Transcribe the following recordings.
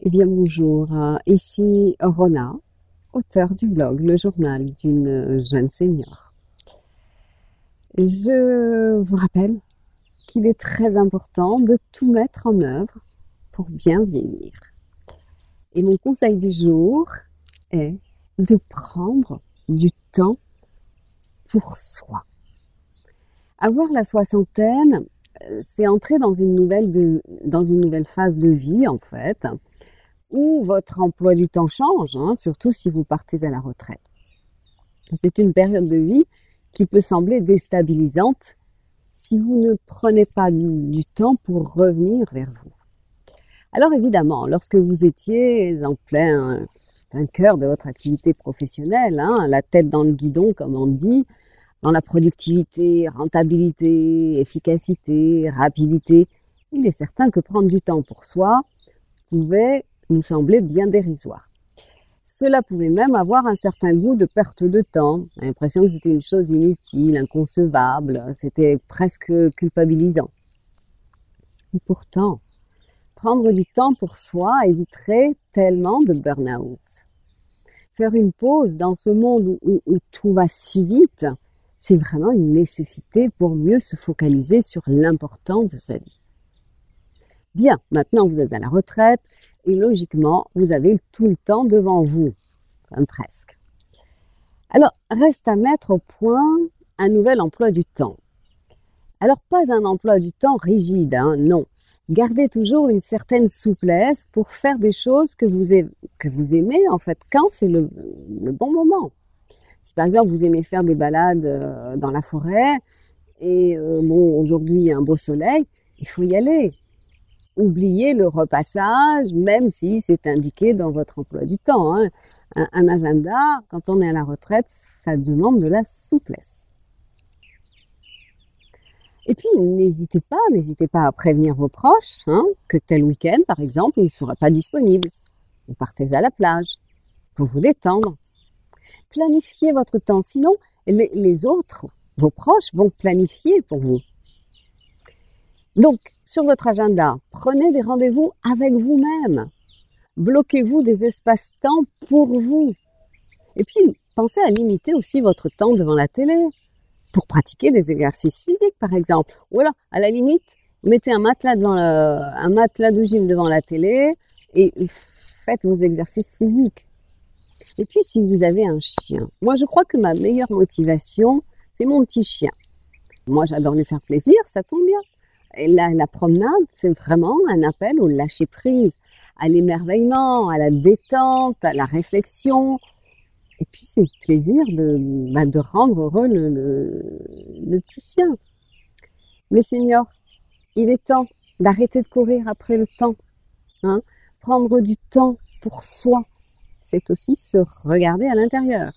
Eh bien bonjour, euh, ici Rona, auteur du blog Le journal d'une jeune senior. Je vous rappelle qu'il est très important de tout mettre en œuvre pour bien vieillir. Et mon conseil du jour est de prendre du temps pour soi. Avoir la soixantaine, c'est entrer dans une nouvelle dans une nouvelle phase de vie en fait, où votre emploi du temps change, hein, surtout si vous partez à la retraite. C'est une période de vie qui peut sembler déstabilisante si vous ne prenez pas du, temps pour revenir vers vous. Alors évidemment, lorsque vous étiez en plein, plein cœur de votre activité professionnelle, hein, la tête dans le guidon comme on dit, dans la productivité, rentabilité, efficacité, rapidité, il est certain que prendre du temps pour soi pouvait nous semblait bien dérisoire. Cela pouvait même avoir un certain goût de perte de temps, l'impression que c'était une chose inutile, inconcevable, c'était presque culpabilisant. Pourtant, prendre du temps pour soi éviterait tellement de burn-out. Faire une pause dans ce monde où, où tout va si vite, c'est vraiment une nécessité pour mieux se focaliser sur l'important de sa vie. Bien, maintenant vous êtes à la retraite et logiquement, vous avez tout le temps devant vous, presque. Alors, reste à mettre au point un nouvel emploi du temps. Alors, pas un emploi du temps rigide, hein, non. Gardez toujours une certaine souplesse pour faire des choses que vous, aimez, en fait, quand c'est le, bon moment. Si par exemple vous aimez faire des balades euh, dans la forêt, et euh, bon, aujourd'hui il y a un beau soleil, il faut y aller oubliez le repassage, même si c'est indiqué dans votre emploi du temps. Hein. Un, agenda, quand on est à la retraite, ça demande de la souplesse. Et puis, n'hésitez pas, n'hésitez pas à prévenir vos proches hein, que tel week-end, par exemple, ne sera pas disponible. Vous partez à la plage pour vous détendre. Planifiez votre temps, sinon les autres, vos proches, vont planifier pour vous. Donc, sur votre agenda, prenez des rendez-vous avec vous-même. Bloquez-vous des espaces-temps pour vous. Et puis, pensez à limiter aussi votre temps devant la télé pour pratiquer des exercices physiques, par exemple. Ou alors, à la limite, mettez un matelas, devant de gym devant la télé et faites vos exercices physiques. Et puis, si vous avez un chien, moi, je crois que ma meilleure motivation, c'est mon petit chien. Moi, j'adore lui faire plaisir, ça tombe bien. Et la, promenade, c'est vraiment un appel au lâcher-prise, à l'émerveillement, à la détente, à la réflexion. Et puis, c'est le plaisir de, bah, rendre heureux le, le, petit chien. Mais seigneurs, il est temps d'arrêter de courir après le temps. Hein. Prendre du temps pour soi, c'est aussi se regarder à l'intérieur.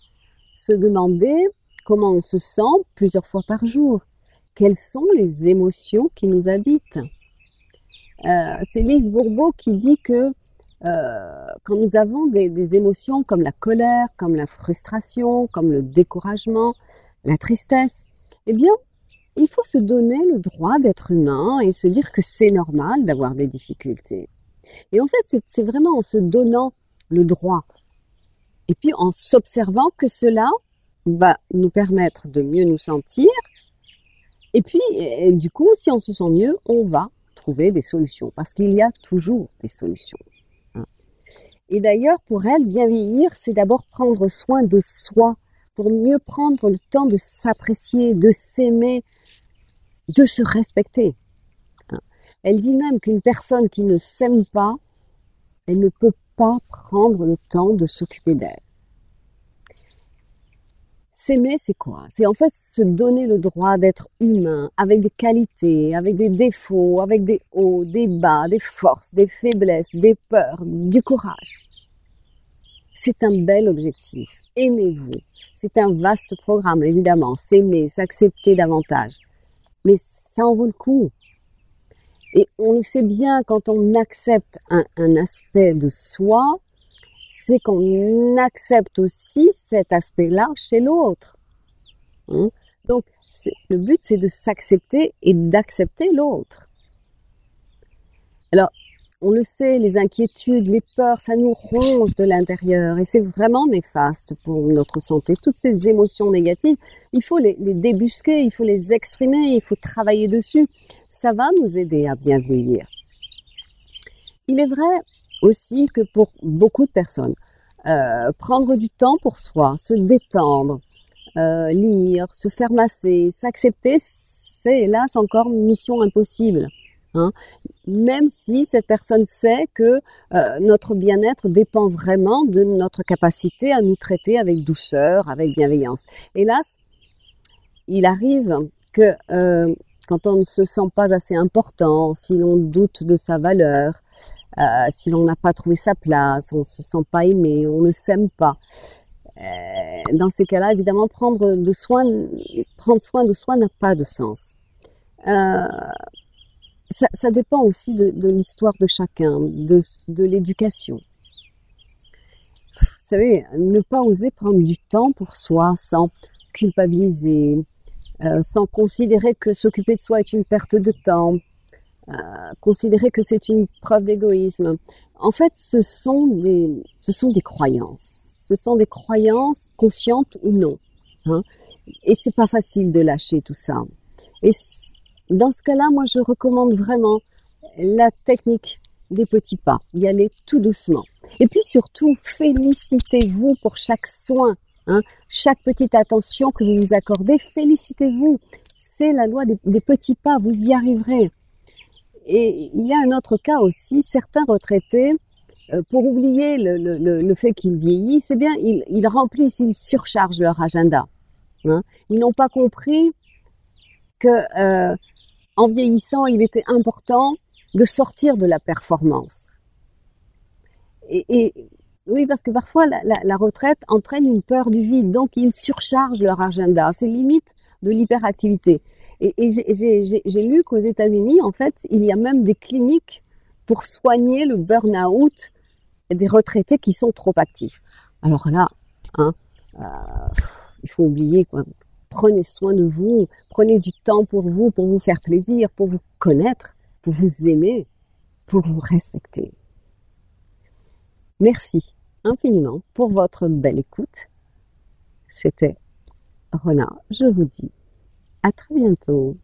Se demander comment on se sent plusieurs fois par jour quelles sont les émotions qui nous habitent. Euh, c'est Lise Bourbeau qui dit que euh, quand nous avons des, émotions comme la colère, comme la frustration, comme le découragement, la tristesse, eh bien, il faut se donner le droit d'être humain et se dire que c'est normal d'avoir des difficultés. Et en fait, c'est vraiment en se donnant le droit et puis en s'observant que cela va nous permettre de mieux nous sentir et puis, du coup, si on se sent mieux, on va trouver des solutions, parce qu'il y a toujours des solutions. Hein. Et d'ailleurs, pour elle, bien vieillir, c'est d'abord prendre soin de soi, pour mieux prendre le temps de s'apprécier, de s'aimer, de se respecter. Hein. Elle dit même qu'une personne qui ne s'aime pas, elle ne peut pas prendre le temps de s'occuper d'elle. S'aimer, c'est quoi? C'est en fait se donner le droit d'être humain, avec des qualités, avec des défauts, avec des hauts, des bas, des forces, des faiblesses, des peurs, du courage. C'est un bel objectif. Aimez-vous. C'est un vaste programme, évidemment. S'aimer, s'accepter davantage. Mais ça en vaut le coup. Et on le sait bien, quand on accepte un, un aspect de soi, c'est qu'on accepte aussi cet aspect-là chez l'autre. Hein? Donc, le but, c'est de s'accepter et d'accepter l'autre. Alors, on le sait, les inquiétudes, les peurs, ça nous ronge de l'intérieur et c'est vraiment néfaste pour notre santé. Toutes ces émotions négatives, il faut les, débusquer, il faut les exprimer, il faut travailler dessus. Ça va nous aider à bien vieillir. Il est vrai aussi que pour beaucoup de personnes, euh, prendre du temps pour soi, se détendre, euh, lire, se faire masser, s'accepter, c'est hélas encore mission impossible. Hein. Même si cette personne sait que euh, notre bien-être dépend vraiment de notre capacité à nous traiter avec douceur, avec bienveillance. Hélas, il arrive que quand on ne se sent pas assez important, si l'on doute de sa valeur, euh, si l'on n'a pas trouvé sa place, on se sent pas aimé, on ne s'aime pas. dans ces cas-là, évidemment, prendre, soin, de soi n'a pas de sens ça, dépend aussi de, l'histoire de chacun, de, l'éducation. Vous savez, ne pas oser prendre du temps pour soi sans culpabiliser, euh, sans considérer que s'occuper de soi est une perte de temps, euh, considérer que c'est une preuve d'égoïsme. En fait, ce sont des, ce sont des croyances. Ce sont des croyances conscientes ou non. Hein. Et c'est pas facile de lâcher tout ça. Et dans ce cas-là, moi, je recommande vraiment la technique des petits pas, y aller tout doucement. Et puis surtout, félicitez-vous pour chaque soin, hein. chaque petite attention que vous vous accordez, félicitez-vous. C'est la loi des, petits pas, vous y arriverez. Et il y a un autre cas aussi, certains retraités, euh, pour oublier le, fait qu'ils vieillissent, eh bien, ils, remplissent, ils surchargent leur agenda. Hein. Ils n'ont pas compris que euh, en vieillissant, il était important de sortir de la performance. Et, oui, parce que parfois la, retraite entraîne une peur du vide, donc ils surchargent leur agenda. C'est limite de l'hyperactivité. Et, j'ai lu qu'aux États-Unis, en fait, il y a même des cliniques pour soigner le burn-out des retraités qui sont trop actifs. Alors là, hein, euh, il faut oublier. Prenez soin de vous, prenez du temps pour vous, pour vous faire plaisir, pour vous connaître, pour vous aimer, pour vous respecter. Merci infiniment pour votre belle écoute. C'était Rona, je vous dis à très bientôt.